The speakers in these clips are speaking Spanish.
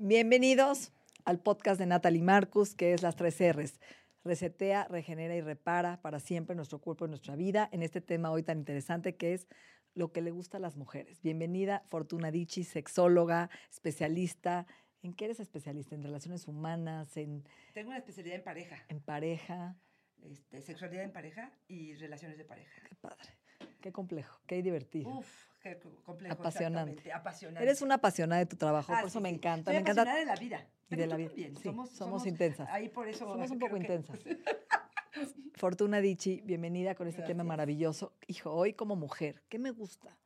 Bienvenidos al podcast de Natalie Marcus, que es las tres R's. Resetea, regenera y repara para siempre nuestro cuerpo y nuestra vida en este tema hoy tan interesante que es lo que le gusta a las mujeres. Bienvenida, Fortuna Dichi, sexóloga, especialista. ¿En qué eres especialista? ¿En relaciones humanas? ¿En, Tengo una especialidad en pareja, en pareja? este, sexualidad en pareja y relaciones de pareja. Qué padre. Qué complejo, qué divertido. Uf, qué complejo. Apasionante. Apasionante. Eres una apasionada de tu trabajo, Ah, por eso sí, me encanta. Soy me encanta. de la vida. y de la vida. también. Sí, somos, somos intensas. Ahí por eso. Somos un poco que- intensas. Fortuna Dichi, bienvenida con este tema Gracias. maravilloso. Hijo, hoy como mujer, ¿qué me gusta?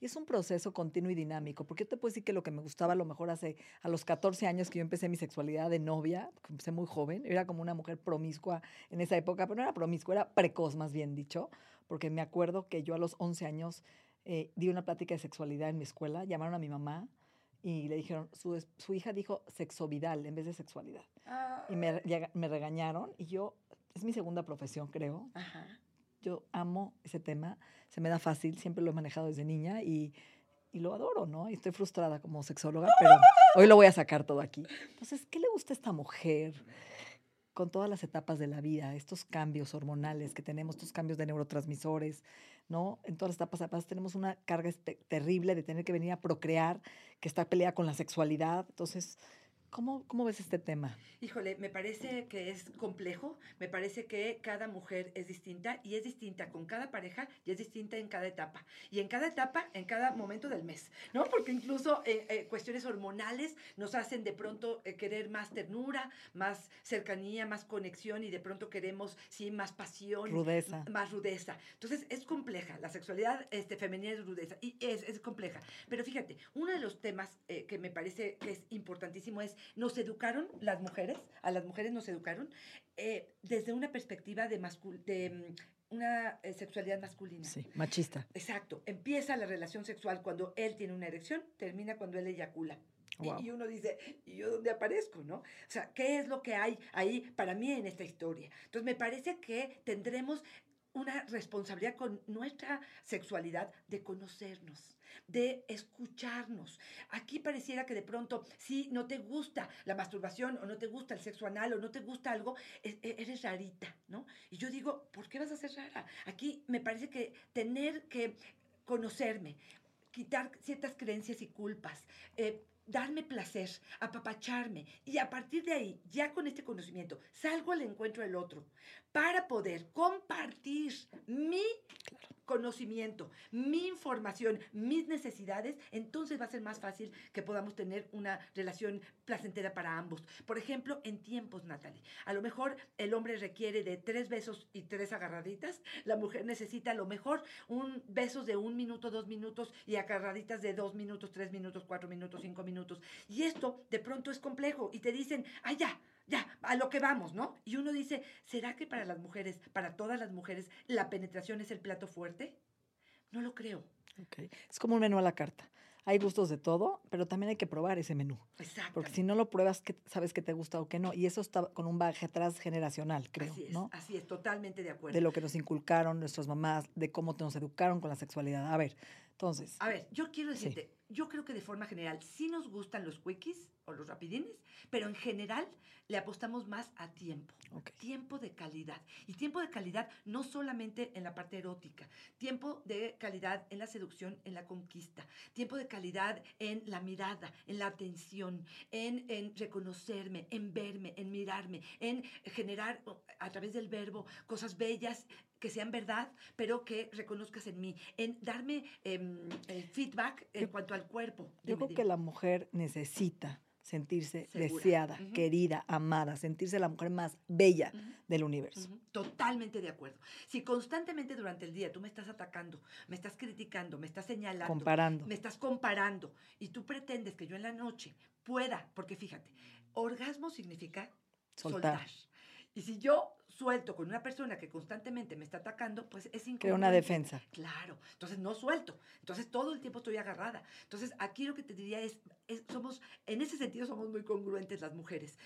Y es un proceso continuo y dinámico, porque yo te puedo decir que lo que me gustaba a lo mejor hace a los 14 años que yo empecé mi sexualidad de novia, porque empecé muy joven, era como una mujer promiscua en esa época, pero no era promiscua, era precoz más bien dicho, porque me acuerdo que yo a los 11 años eh, di una plática de sexualidad en mi escuela, llamaron a mi mamá y le dijeron, su, su hija dijo sexovidal en vez de sexualidad. Ah, Y me, llega- me regañaron y yo, es mi segunda profesión, creo. Ajá. Yo amo ese tema, se me da fácil, siempre lo he manejado desde niña y, y lo adoro, ¿no? Y estoy frustrada como sexóloga, pero hoy lo voy a sacar todo aquí. Entonces, ¿qué le gusta a esta mujer con todas las etapas de la vida, estos cambios hormonales que tenemos, estos cambios de neurotransmisores, ¿no? En todas las etapas, además tenemos una carga espe- terrible de tener que venir a procrear, que está peleada con la sexualidad. Entonces, ¿cómo, cómo ves este tema? Híjole, me parece que es complejo, me parece que cada mujer es distinta y es distinta con cada pareja y es distinta en cada etapa. Y en cada etapa, en cada momento del mes, ¿no? Porque incluso eh, eh, cuestiones hormonales nos hacen de pronto eh, querer más ternura, más cercanía, más conexión y de pronto queremos, sí, más pasión. Rudeza. Más rudeza. Entonces es compleja, la sexualidad este, femenina es rudeza y es, es compleja. Pero fíjate, uno de los temas que me parece que es importantísimo es, nos educaron las mujeres, a las mujeres nos educaron eh, desde una perspectiva de, mascul de mm, una eh, sexualidad masculina. Sí, machista. Exacto. Empieza la relación sexual cuando él tiene una erección, termina cuando él eyacula. Y- Guau. Y, uno dice, ¿y yo dónde aparezco? ¿no? O sea, ¿qué es lo que hay ahí para mí en esta historia? Entonces, me parece que tendremos una responsabilidad con nuestra sexualidad de conocernos, de escucharnos. Aquí pareciera que de pronto, si no te gusta la masturbación o no te gusta el sexo anal o no te gusta algo, e- e- eres rarita, ¿no? Y yo digo, ¿por qué vas a ser rara? Aquí me parece que tener que conocerme, quitar ciertas creencias y culpas, eh, darme placer, apapacharme y a partir de ahí, ya con este conocimiento, salgo al encuentro del otro para poder compartir mi conocimiento, mi información, mis necesidades, entonces va a ser más fácil que podamos tener una relación placentera para ambos. Por ejemplo, en tiempos, Natalie. A lo mejor el hombre requiere de tres besos y tres agarraditas, la mujer necesita a lo mejor un besos de un minuto, dos minutos y agarraditas de dos minutos, tres minutos, cuatro minutos, cinco minutos. Y esto de pronto es complejo y te dicen, ay ya, ya, a lo que vamos, ¿no? Y uno dice, ¿será que para las mujeres, para todas las mujeres, la penetración es el plato fuerte? No lo creo. Es como un menú a la carta. Hay gustos de todo, pero también hay que probar ese menú. Exacto. Porque si no lo pruebas, sabes que te gusta o que no. Y eso está con un bagaje atrás generacional, creo, así es, ¿no? así es, totalmente de acuerdo. De lo que nos inculcaron nuestras mamás, de cómo nos educaron con la sexualidad. A ver, entonces, A ver, yo quiero Sí. Yo creo que de forma general sí nos gustan los quickies o los rapidines, pero en general le apostamos más a tiempo. ok. Tiempo de calidad. Y tiempo de calidad no solamente en la parte erótica, tiempo de calidad en la seducción, en la conquista, tiempo de calidad en la mirada, en la atención, en, en reconocerme, en verme, en mirarme, en generar a través del verbo cosas bellas que sean verdad, pero que reconozcas en mí, en darme el feedback en cuanto al cuerpo. Yo creo dime. que la mujer necesita sentirse Segura. deseada, querida, amada, sentirse la mujer más bella del universo. Totalmente de acuerdo. Si constantemente durante el día tú me estás atacando, me estás criticando, me estás señalando, Comparando. me estás comparando y tú pretendes que yo en la noche pueda, porque fíjate, orgasmo significa Soltar. soltar. Y si yo suelto con una persona que constantemente me está atacando, pues es incongruente. Crea una defensa. Claro, entonces no suelto. Entonces todo el tiempo estoy agarrada. Entonces aquí lo que te diría es, es- somos, en ese sentido somos muy congruentes las mujeres.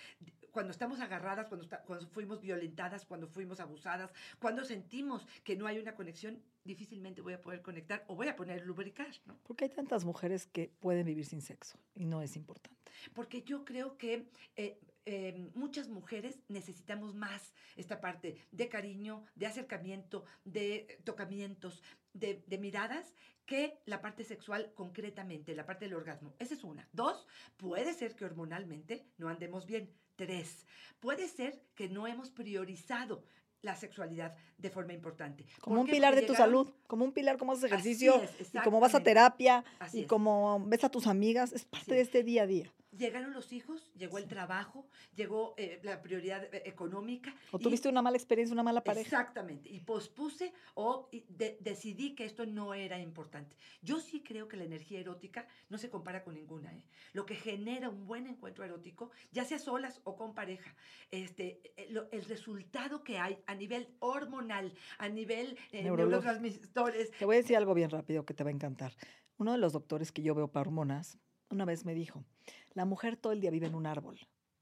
Cuando estamos agarradas, cuando, está- cuando fuimos violentadas, cuando fuimos abusadas, cuando sentimos que no hay una conexión, difícilmente voy a poder conectar o voy a poner lubricar, ¿no? Porque hay tantas mujeres que pueden vivir sin sexo y no es importante. Porque yo creo que eh, eh, muchas mujeres necesitamos más esta parte de cariño, de acercamiento, de tocamientos, de, de miradas, que la parte sexual concretamente, la parte del orgasmo. Esa es una. Dos, puede ser que hormonalmente no andemos bien. Tres, puede ser que no hemos priorizado la sexualidad de forma importante. Como ¿Por un pilar de tu salud, como un pilar como haces ejercicio es, y como vas a terapia Así y como ves a tus amigas, es parte de es. este día a día. Llegaron los hijos, llegó el trabajo, llegó eh, la prioridad eh, económica. O y- tuviste una mala experiencia, una mala pareja. Exactamente. Y pospuse o de- decidí que esto no era importante. Yo sí creo que la energía erótica no se compara con ninguna. ¿eh? Lo que genera un buen encuentro erótico, ya sea solas o con pareja, este, lo- el resultado que hay a nivel hormonal, a nivel eh, neurotransmisores, Te voy a decir algo bien rápido que te va a encantar. Uno de los doctores que yo veo para hormonas, una vez me dijo, la mujer todo el día vive en un árbol,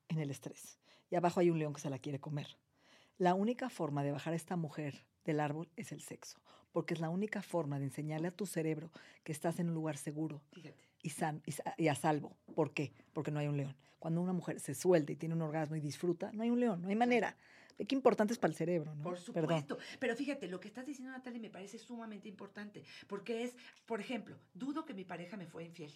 en el estrés, y abajo hay un león que se la quiere comer. La única forma de bajar a esta mujer del árbol es el sexo, porque es la única forma de enseñarle a tu cerebro que estás en un lugar seguro y, san- y y a salvo. ¿Por qué? Porque no hay un león. Cuando una mujer se suelta y tiene un orgasmo y disfruta, no hay un león, no hay manera. Qué importante es para el cerebro, ¿no? Por Perdón. supuesto. Pero fíjate, lo que estás diciendo, Natalia, me parece sumamente importante. Porque es, por ejemplo, dudo que mi pareja me fue infiel.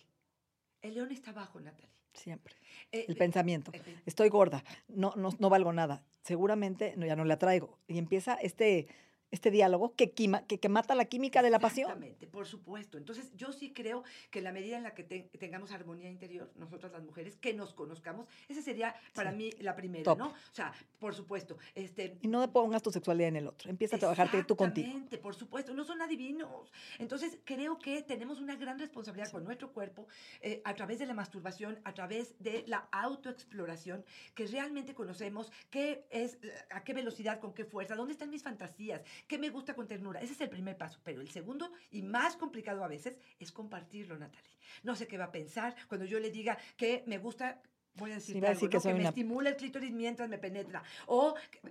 El león está abajo, Natalia. Siempre. Eh, El eh, pensamiento. eh, estoy gorda, no, no, no valgo nada, seguramente no, ya no la traigo. Y empieza este, este diálogo que, quima- que, que mata la química de la pasión. Exactamente, por supuesto. Entonces, yo sí creo que la medida en la que te- tengamos armonía interior, nosotras las mujeres, que nos conozcamos, esa sería para Sí. mí la primera, Top. ¿no? O sea, por supuesto, este... Y no pongas tu sexualidad en el otro, empieza a trabajarte tú contigo. Exactamente, por supuesto, no son adivinos. Entonces, creo que tenemos una gran responsabilidad con nuestro cuerpo eh, a través de la masturbación, a través de la autoexploración, que realmente conocemos qué es, a qué velocidad, con qué fuerza, dónde están mis fantasías, qué me gusta con ternura. Ese es el primer paso. Pero el segundo, y más complicado a veces, es compartirlo, Natalie. No sé qué va a pensar cuando yo le diga que me gusta. Voy a decir Sí, va a decir que me una- estimula el clítoris mientras me penetra. O que-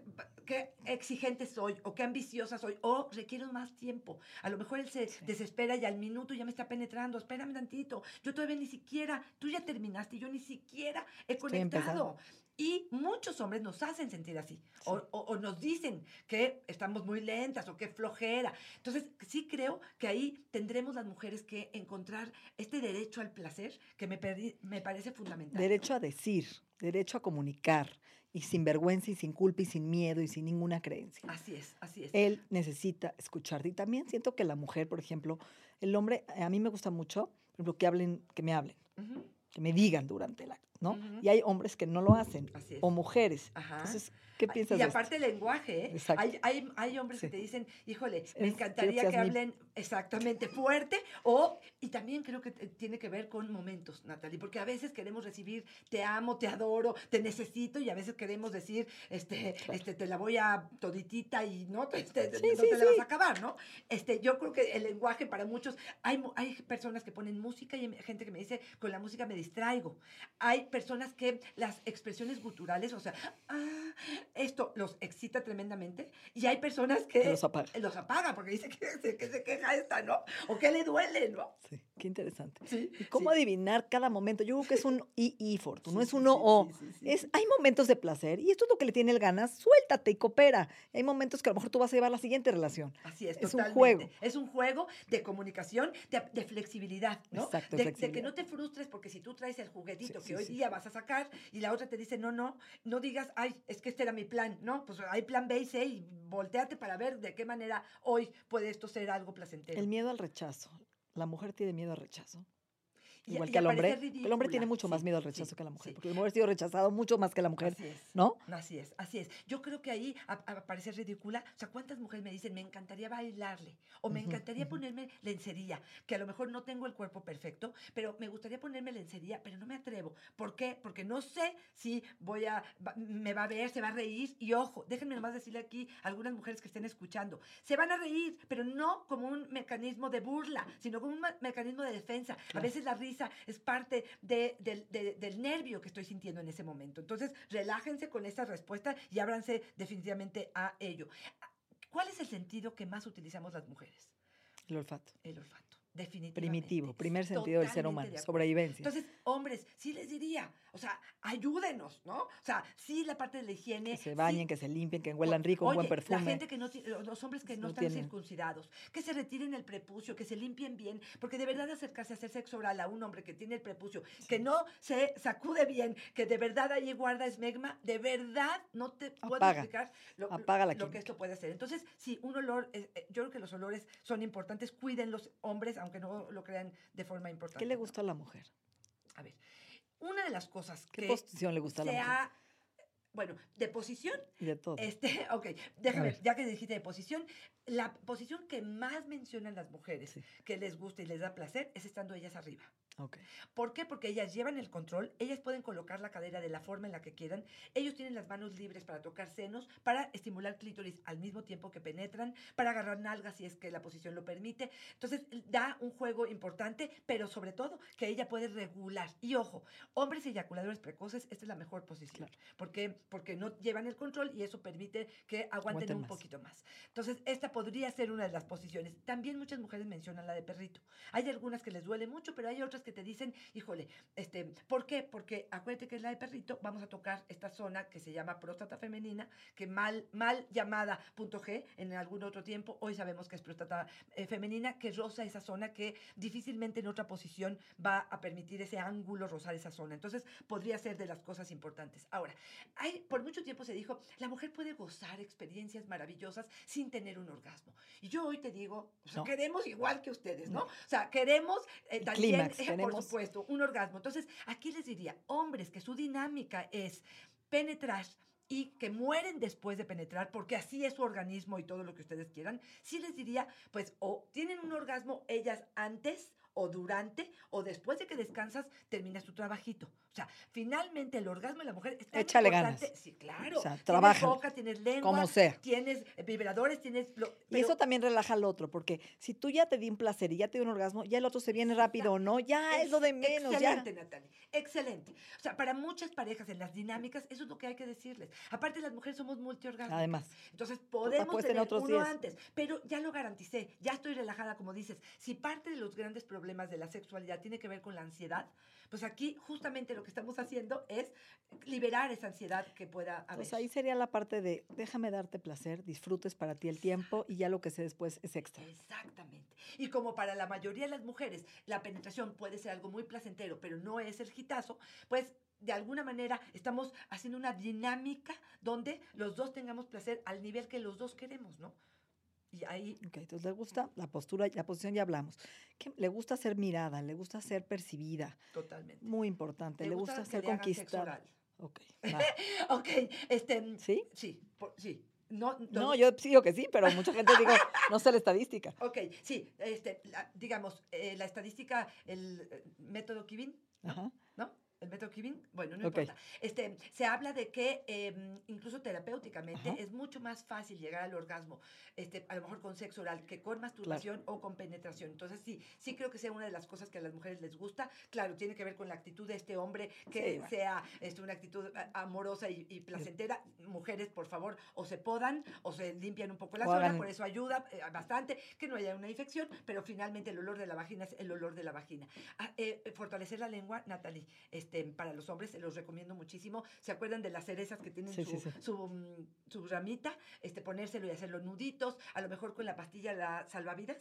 qué exigente soy, o qué ambiciosa soy, o requiero más tiempo. A lo mejor él se desespera y al minuto ya me está penetrando. Espérame tantito. Yo todavía ni siquiera, tú ya terminaste yo ni siquiera he conectado. Y muchos hombres nos hacen sentir así, o, o- o nos dicen que estamos muy lentas o que flojera. Entonces, sí creo que ahí tendremos las mujeres que encontrar este derecho al placer que me, perdi- me parece fundamental. Derecho a decir, derecho a comunicar, y sin vergüenza y sin culpa y sin miedo y sin ninguna creencia. Así es, así es. Él necesita escucharte. Y también siento que la mujer, por ejemplo, el hombre, a mí me gusta mucho, por ejemplo, que hablen, que me hablen, Ujú, que me digan durante el acto, ¿no? Y hay hombres que no lo hacen, o mujeres. Ajá. Entonces, ¿qué Ay, piensas Y de aparte el lenguaje, ¿eh? Hay, hay, hay hombres Sí. que te dicen, híjole, me Es- encantaría que hablen exactamente fuerte, o, y también creo que tiene que ver con momentos, Natalie, porque a veces queremos recibir, te amo, te adoro, te necesito, y a veces queremos decir, este, este, te la voy a toditita y no, te, te- Sí, no sí, te la vas a acabar, ¿no? Este, yo creo que el lenguaje para muchos, hay, hay personas que ponen música y hay gente que me dice, con la música me distraigo. Hay personas que las expresiones guturales, o sea, ah, esto los excita tremendamente, y hay personas que, Que los apaga. los apaga porque dice que se, que se queja esta, ¿no? O que le duele, ¿no? Sí, qué interesante. Sí. ¿Y cómo sí. adivinar cada momento? Yo creo que es un I, I, Fortu, no es un O, es, hay momentos de placer y esto es lo que le tiene el ganas, suéltate y coopera. Hay momentos que a lo mejor tú vas a llevar la siguiente relación. Así es, Es un juego. Es un juego de comunicación, de, de flexibilidad, ¿no? Exacto, de, de que no te frustres porque si tú traes el juguetito que hoy día vas a sacar y la otra te dice, no, no, no digas, ay, es que este era mi plan, ¿no? Pues hay plan B y C y volteate para ver de qué manera hoy puede esto ser algo placentero. El miedo al rechazo. La mujer tiene miedo al rechazo. Igual y que al hombre. aparecer El hombre tiene ridícula. mucho más Sí, miedo al sí, rechazo que la mujer. sí. Porque el hombre ha sido rechazado mucho más que la mujer. Así es. ¿No? Así es, así es. Yo creo que ahí a, a parecer ridícula, o sea, ¿cuántas mujeres me dicen, me encantaría bailarle? O me Ujú, encantaría ujú. ponerme lencería, que a lo mejor no tengo el cuerpo perfecto, pero me gustaría ponerme lencería, pero no me atrevo. ¿Por qué? Porque no sé si voy a, me va a ver, se va a reír. Y ojo, déjenme nomás decirle aquí a algunas mujeres que estén escuchando, se van a reír, pero no como un mecanismo de burla, sino como un mecanismo de defensa. A Claro. veces la risa es parte de- del- de- del nervio que estoy sintiendo en ese momento. Entonces, relájense con esta respuesta y ábranse definitivamente a ello. ¿Cuál es el sentido que más utilizamos las mujeres? El olfato. El olfato. Definitivamente. Primitivo, primer sentido del ser humano. de. Sobrevivencia. Entonces, hombres, sí les diría, o sea, ayúdenos, ¿no? O sea, sí la parte de la higiene. que se sí- bañen, que se limpien, que huelan rico, un buen perfume. La gente que no, los hombres que no, No están tienen. circuncidados, que se retiren el prepucio, que se limpien bien, porque de verdad acercarse a hacer sexo oral a un hombre que tiene el prepucio, que no se sacude bien, que de verdad ahí guarda esmegma, de verdad no te puedo Apaga. explicar lo, Apaga la lo que esto puede hacer. Entonces, sí, un olor, eh, eh, yo creo que los olores son importantes, cuiden los hombres, aunque no lo crean de forma importante. ¿Qué le gusta a la mujer? A ver, una de las cosas ¿Qué que posición le gusta a la mujer? ha- bueno, de posición Y de todo. este, ok, déjame, ver. ya que dijiste de posición, la posición que más mencionan las mujeres Sí. que les gusta y les da placer es estando ellas arriba. ¿Por qué? Porque ellas llevan el control, ellas pueden colocar la cadera de la forma en la que quieran, ellos tienen las manos libres para tocar senos, para estimular clítoris al mismo tiempo que penetran, para agarrar nalgas si es que la posición lo permite. Entonces, da un juego importante, pero sobre todo que ella puede regular. Y ojo, hombres eyaculadores precoces, esta es la mejor posición. Claro. ¿Por qué? Porque no llevan el control y eso permite que aguanten Aguanten un poquito más. Entonces, esta podría ser una de las posiciones. También muchas mujeres mencionan la de perrito. Hay algunas que les duele mucho, pero hay otras que te dicen, híjole, este, ¿por qué? Porque acuérdate que es la de perrito, vamos a tocar esta zona que se llama próstata femenina, que mal, mal llamada punto G en algún otro tiempo, hoy sabemos que es próstata eh, femenina, que roza esa zona que difícilmente en otra posición va a permitir ese ángulo rozar esa zona. Entonces, podría ser de las cosas importantes. Ahora, hay, por mucho tiempo se dijo, la mujer puede gozar experiencias maravillosas sin tener un orgasmo. Y yo hoy te digo, o sea, No. queremos igual que ustedes, ¿no? O sea, queremos eh, también, clímax, eh, queremos- por supuesto, un orgasmo. Entonces, aquí les diría, hombres que su dinámica es penetrar y que mueren después de penetrar, porque así es su organismo y todo lo que ustedes quieran, sí les diría, pues, o tienen un orgasmo ellas antes o durante o después de que descansas, terminas tu trabajito. O sea, finalmente el orgasmo de la mujer es tan Échale importante. ganas. Sí, claro. O sea, Tienes trabájalo. boca, tienes lengua, Como sea. tienes vibradores, tienes... Y eso también relaja al otro, porque si tú ya te di un placer y ya te di un orgasmo, ya el otro se viene rápido, ¿no? Ya es lo de menos, ya. Excelente, Natalie. Excelente. O sea, para muchas parejas en las dinámicas, eso es lo que hay que decirles. Aparte, las mujeres somos multiorgásmicas. Además. Entonces, podemos tener otros uno días. antes. Pero ya lo garanticé. Ya estoy relajada, como dices. Si parte de los grandes problemas de la sexualidad tiene que ver con la ansiedad, pues aquí justamente lo que estamos haciendo es liberar esa ansiedad que pueda haber. Pues ahí sería la parte de déjame darte placer, disfrutes para ti el tiempo y ya lo que sé después es extra. Exactamente. Y como para la mayoría de las mujeres la penetración puede ser algo muy placentero, pero no es el gitazo, pues de alguna manera estamos haciendo una dinámica donde los dos tengamos placer al nivel que los dos queremos, ¿no? Y ahí, Ok, entonces le gusta la postura, la posición ya hablamos. ¿Qué? Le gusta ser mirada, le gusta ser percibida, totalmente. muy importante, ¿Te le gusta, que ser le conquistada. Ok. Ok, este... ¿Sí? Sí, por- sí. No, No, yo digo que sí, pero mucha gente digo, no sé la estadística. Ok, sí, este, la- digamos, eh, la estadística, el eh, método Kivin, ¿no? El método Kivin, bueno, no importa. Este, se habla de que em, incluso terapéuticamente Ajá. es mucho más fácil llegar al orgasmo, este, a lo mejor con sexo oral, que con masturbación o con penetración. Entonces, sí, sí creo que sea una de las cosas que a las mujeres les gusta. Claro, tiene que ver con la actitud de este hombre, que Sí, sea este, una actitud a- amorosa y, y placentera. Mujeres, por favor, o se podan o se limpian un poco la O zona, hagan- por eso ayuda eh, bastante que no haya una infección, pero finalmente el olor de la vagina es el olor de la vagina. Ah, eh, fortalecer la lengua, Natalie, este, para los hombres se los recomiendo muchísimo. ¿Se acuerdan de las cerezas que tienen Sí, su, sí, sí. Su, mm, su ramita? Este, ponérselo y hacerlo nuditos, a lo mejor con la pastilla la salvavidas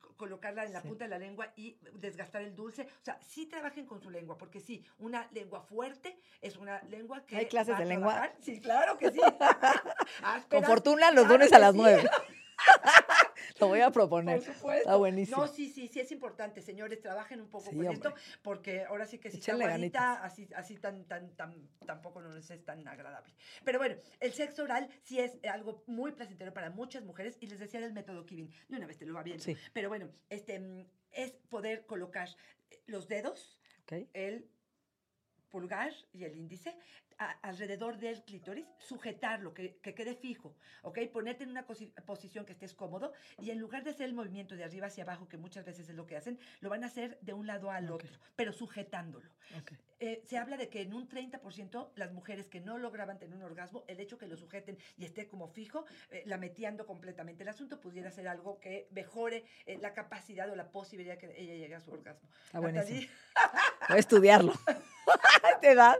co- colocarla en la Sí. punta de la lengua y desgastar el dulce. O sea, sí trabajen con su lengua, porque sí, una lengua fuerte es una lengua que ¿Hay clases de lengua? Sí, claro que sí. Con fortuna los claro lunes a las sí. Lo voy a proponer. Por supuesto. Está buenísimo. No, sí, sí, sí es importante, señores, trabajen un poco Sí, con hombre. esto, porque ahora sí que si está ganitas. así, así tan, tan, tan, tampoco no les es tan agradable. Pero bueno, el sexo oral sí es algo muy placentero para muchas mujeres, y les decía del método Kivin, de una vez te lo va viendo. Sí. Pero bueno, este mm, es poder colocar eh, los dedos, el pulgar y el índice a- alrededor del clítoris, sujetarlo, que, que quede fijo, ¿ok? Ponerte en una posición que estés cómodo y en lugar de hacer el movimiento de arriba hacia abajo, que muchas veces es lo que hacen, lo van a hacer de un lado al Ok. otro, pero sujetándolo. ok. Eh, se habla de que en un 30% las mujeres que no lograban tener un orgasmo, el hecho que lo sujeten y esté como fijo, eh, la meteando completamente. El asunto pudiera ser algo que mejore eh, la capacidad o la posibilidad que ella llegue a su orgasmo. Está buenísimo. Voy a estudiarlo. A esta edad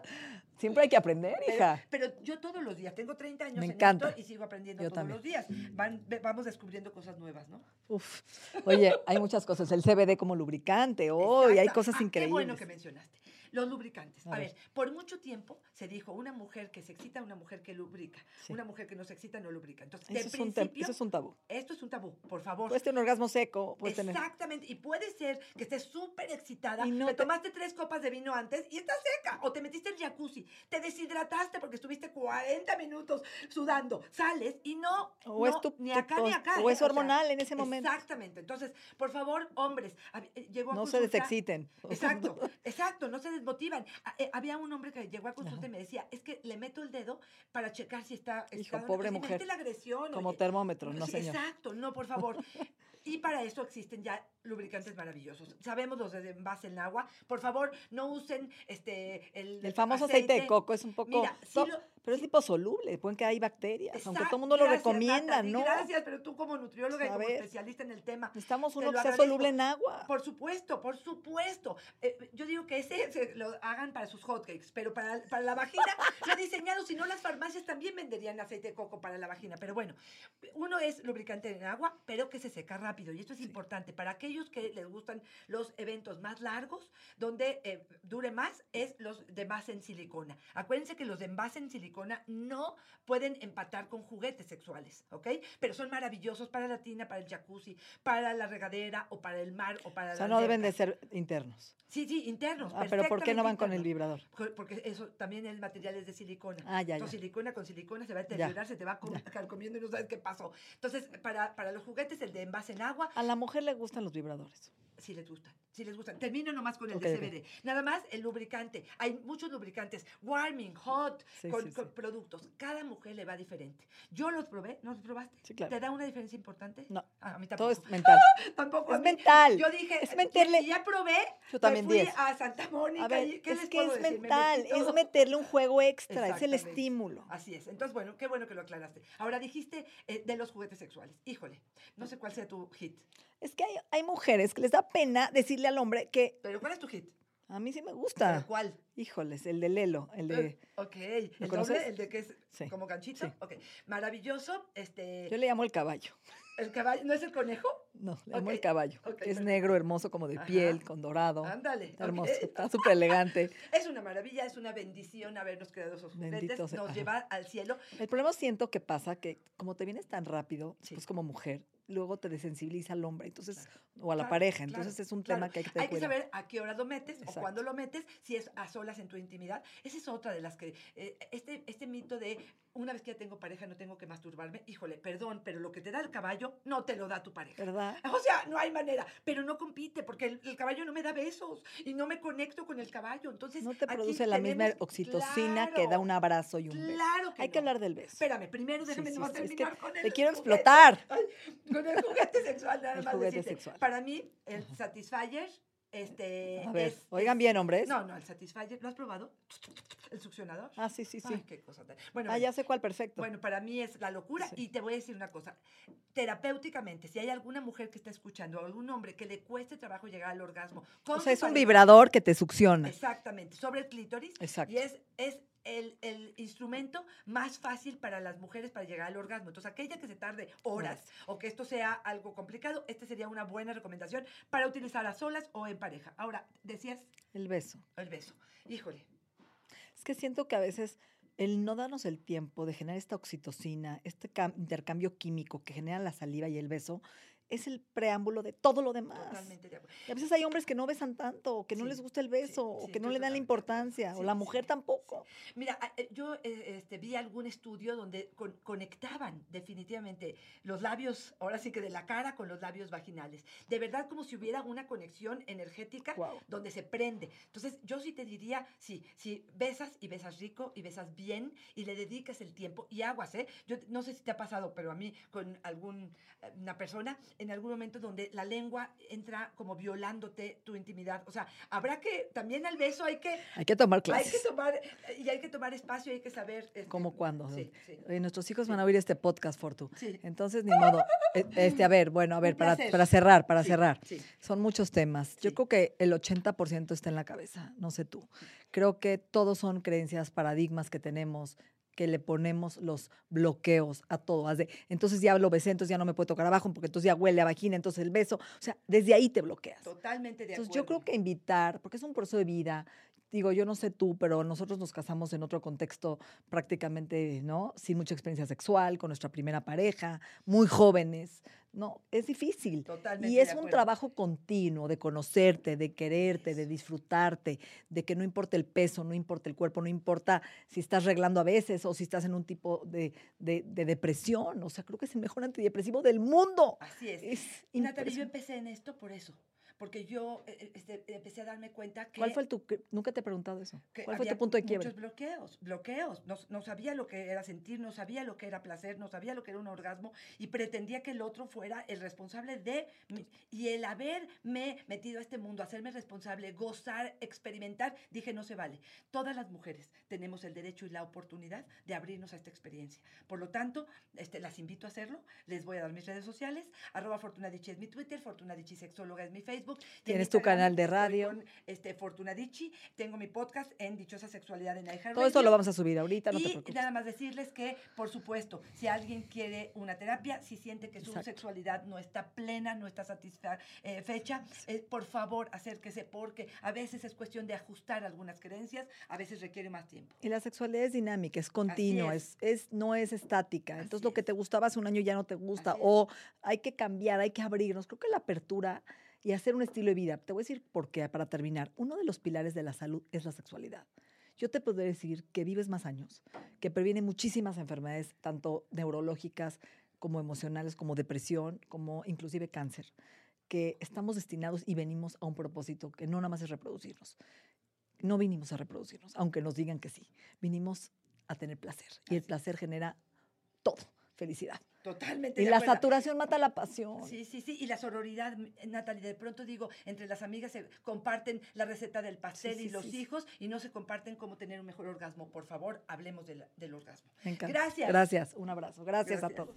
siempre hay que aprender, Pero, hija. pero yo todos los días, tengo 30 años Me en encanta. esto y sigo aprendiendo Yo todos también. los días. Van- vamos descubriendo cosas nuevas, ¿no? Uf. Oye, hay muchas cosas. El CBD como lubricante. Hoy hay cosas Ah, Qué increíbles. bueno que mencionaste. Los lubricantes. A A, ver. ver. por mucho tiempo se dijo una mujer que se excita, una mujer que lubrica. Sí. Una mujer que no se excita no lubrica. Entonces, Eso de es, principio, eso es un tabú. esto es un tabú, por favor. Puedes tener un orgasmo seco, tener. Exactamente, y puede ser que estés súper excitada, Y no te te- tomaste tres copas de vino antes y estás seca, o te metiste en jacuzzi, te deshidrataste porque estuviste 40 minutos sudando, sales y no, O es tu- ni tu- acá ni acá. o ¿eh? es hormonal en ese momento. Exactamente, entonces, por favor, hombres, eh, llegó a No se desexciten. Exacto, exacto, no se desmotivan. A- eh, había un hombre que llegó a consulta Ajá. y me decía, es que le meto el dedo para checar si está... Hijo, excitado o no". pobre mujer. la agresión. Como oye. termómetro, no señor. Exacto, no, por favor. Y para eso existen ya lubricantes maravillosos. Sabemos los de envase en agua. Por favor, no usen este el, El famoso aceite, de coco es un poco. Mira, to- lo- pero es liposoluble, pueden que hay bacterias, aunque todo el mundo lo recomienda, Natalie, ¿no? Gracias, pero tú como nutrióloga y como especialista en el tema. Necesitamos uno que sea soluble en agua. Por supuesto, por supuesto. Eh, yo digo que ese se lo hagan para sus hotcakes, pero para, para la vagina lo he diseñado, si no las farmacias también venderían aceite de coco para la vagina. Pero bueno, uno es lubricante en agua, pero que se seca rápido. Y esto es importante. Para aquellos que les gustan los eventos más largos, donde eh, dure más, es los de base en silicona. Acuérdense que los de envase en silicona no pueden empatar con juguetes sexuales, ¿ok? Pero son maravillosos para la tina, para el jacuzzi, para la regadera o para el mar o para O sea, la no deben de ser internos. Sí, sí, internos. Ah, pero ¿por qué no van con el vibrador? Porque eso también el material es de silicona. Ah, ya, Entonces, ya. silicona con silicona se va a deteriorar, se te va a com- carcomiendo y no sabes qué pasó. Entonces, para, para los juguetes, el de envase en agua, A la mujer le gustan los vibradores. sí les gustan. Sí les gustan. Termino nomás con el Ok, de. CBD. Nada más el lubricante. Hay muchos lubricantes. Warming, hot, Sí, con, sí, con sí. productos. Cada mujer le va diferente. Yo los probé. ¿No los probaste? Sí, claro. ¿Te da una diferencia importante? No. Ah, a mí Todo tampoco. es mental. tampoco. es mental. Yo dije, Es "Eh, meterle- ya probé. Yo me también fui 10. a Santa Mónica. A ver, ¿qué es les que puedo es decir? Me mental, es todo. meterle un juego extra, es el estímulo. Así es. Entonces, bueno, qué bueno que lo aclaraste. Ahora dijiste eh, de los juguetes sexuales. Híjole, no sé cuál sea tu hit. Es que hay, hay mujeres que les da pena decirle al hombre que Pero ¿cuál es tu hit? a mí sí me ¿Pero gusta. ¿Cuál? Híjoles, el de Lelo, el de... Eh, ok, el doble, conoces? el de que es Sí. como ganchito. Sí. Ok, maravilloso. Este, Yo le llamo el caballo. el caballo, ¿no es el conejo? No, le llamo el caballo. ok, que es negro, hermoso, como de Ajá. piel, con dorado. Ándale. Está hermoso, está súper elegante. Es una maravilla, es una bendición habernos creado esos juguetes. Bendito sea- Nos ajá. lleva al cielo. El problema siento que pasa que como te vienes tan rápido, Sí. pues como mujer, luego te desensibiliza al hombre, entonces, Claro. o a la Claro, pareja. claro, Entonces es un tema que hay que tener Hay que saber a qué hora lo metes o cuándo lo metes, si es a solas en tu intimidad. Esa es otra de las que, eh, este, este mito de una vez que ya tengo pareja no tengo que masturbarme, híjole, perdón, pero lo que te da el caballo no te lo da tu pareja. ¿Verdad? O sea, no hay manera, pero no compite porque el, el caballo no me da besos y no me conecto con el caballo. Entonces, No te produce la misma oxitocina que da un abrazo y un beso. Claro que Hay que hablar del beso. Espérame, primero déjame sí, sí, es que terminar con el te quiero explotar. Ay, el juguete sexual, nada El más juguete decirte. sexual. Para mí, el Satisfyer, este. A ver, es- oigan bien, hombres. No, no, el Satisfyer, ¿lo has probado? ¿El succionador? Ah, sí, sí, sí. Ay, qué cosa tan. Bueno, ah, ya sé cuál, perfecto. bueno, para mí es la locura Sí. y te voy a decir una cosa. Terapéuticamente, si hay alguna mujer que está escuchando o algún hombre que le cueste trabajo llegar al orgasmo, o sea, es un vibrador que te succiona. Exactamente, sobre el clítoris. Exacto. Y es, es el, el instrumento más fácil para las mujeres para llegar al orgasmo. Entonces, aquella que se tarde horas o que esto sea algo complicado, este sería una buena recomendación para utilizar a solas o en pareja. Ahora, decías El beso. el beso. Híjole. Es que siento que a veces el no darnos el tiempo de generar esta oxitocina, este cam- intercambio químico que genera la saliva y el beso, es el preámbulo de todo lo demás. Totalmente de acuerdo. Y a veces hay hombres que no besan tanto, o que no Sí, les gusta el sí, beso, o sí, que no le dan la importancia, o Sí, la sí, mujer sí, tampoco. Mira, a- eh, yo eh, este, vi algún estudio donde con- conectaban definitivamente los labios, ahora sí que de la cara con los labios vaginales. De verdad como si hubiera una conexión energética donde se prende. Entonces yo sí te diría, sí, si besas y besas rico y besas bien y le dedicas el tiempo y aguas, ¿eh? Yo no sé si te ha pasado, pero a mí con algún, eh, persona en algún momento donde la lengua entra como violándote tu intimidad. O sea, habrá que, también al beso hay que Hay que tomar hay clases. que tomar, y hay que tomar espacio, hay que saber. este, ¿Cómo cuándo? Sí, sí. Oye, nuestros hijos Sí. van a oír este podcast, Fortu. Sí. Entonces, ni modo. E- Este, a ver, bueno, a ver, para, para cerrar, para cerrar. sí. Son muchos temas. Yo creo que el 80% está en la cabeza, no sé tú. Creo que todos son creencias, paradigmas que tenemos que le ponemos los bloqueos a todo. Entonces ya lo besé, entonces ya no me puede tocar abajo, porque entonces ya huele a vagina, entonces el beso. O sea, desde ahí te bloqueas. Totalmente de Entonces acuerdo. yo creo que invitar, porque es un proceso de vida, digo, yo no sé tú, pero nosotros nos casamos en otro contexto prácticamente, ¿no? Sin mucha experiencia sexual, con nuestra primera pareja, muy jóvenes, ¿no? Es difícil. Totalmente Y es un trabajo continuo de conocerte, de quererte, de disfrutarte, de que no importa el peso, no importa el cuerpo, no importa si estás reglando a veces o si estás en un tipo de, de- de depresión. O sea, creo que es el mejor antidepresivo del mundo. Así es. Es Natalie, yo empecé en esto por eso. Porque yo eh, eh, este, empecé a darme cuenta que. ¿Cuál fue el tu, nunca te he preguntado eso? ¿Cuál fue tu punto de quiebre? Muchos bloqueos, bloqueos. No, no sabía lo que era sentir, no sabía lo que era placer, no sabía lo que era un orgasmo y pretendía que el otro fuera el responsable de mi- y el haberme metido a este mundo, hacerme responsable, gozar, experimentar, dije no se vale. Todas las mujeres tenemos el derecho y la oportunidad de abrirnos a esta experiencia. Por lo tanto, este, las invito a hacerlo. Les voy a dar mis redes sociales. Arroba Fortunadichi es mi Twitter, Fortunadichi Sexóloga es mi Facebook. Y en Tienes tu canal de radio. con, este, Fortunadichi. Tengo mi podcast en Dichosa Sexualidad en iHeartRadio. Todo esto lo vamos a subir ahorita, no te y preocupes. nada más decirles que, por supuesto, si alguien quiere una terapia, si siente que su Exacto. sexualidad no está plena, no está satisfecha, eh, por favor, acérquese porque a veces es cuestión de ajustar algunas creencias, a veces requiere más tiempo. Y la sexualidad es dinámica, es continua, es. es. Es, no es estática. Así Entonces lo que te gustaba hace un año ya no te gusta. O hay que cambiar, hay que abrirnos. Creo que la apertura y hacer un estilo de vida. Te voy a decir por qué, para terminar. Uno de los pilares de la salud es la sexualidad. Yo te podría decir que vives más años, que previene muchísimas enfermedades, tanto neurológicas como emocionales, como depresión, como inclusive cáncer, que estamos destinados y venimos a un propósito que no nada más es reproducirnos. No vinimos a reproducirnos, aunque nos digan que sí. Vinimos a tener placer. Y el placer genera todo, felicidad. Totalmente. Y de la acuerdo. saturación mata la pasión. Sí, sí, sí. Y la sororidad, Natalie, de pronto digo, entre las amigas se comparten la receta del pastel sí, y los sí, hijos y no se comparten cómo tener un mejor orgasmo. Por favor, hablemos del, del orgasmo. Me encanta. Gracias. Gracias. Un abrazo. Gracias. a todos.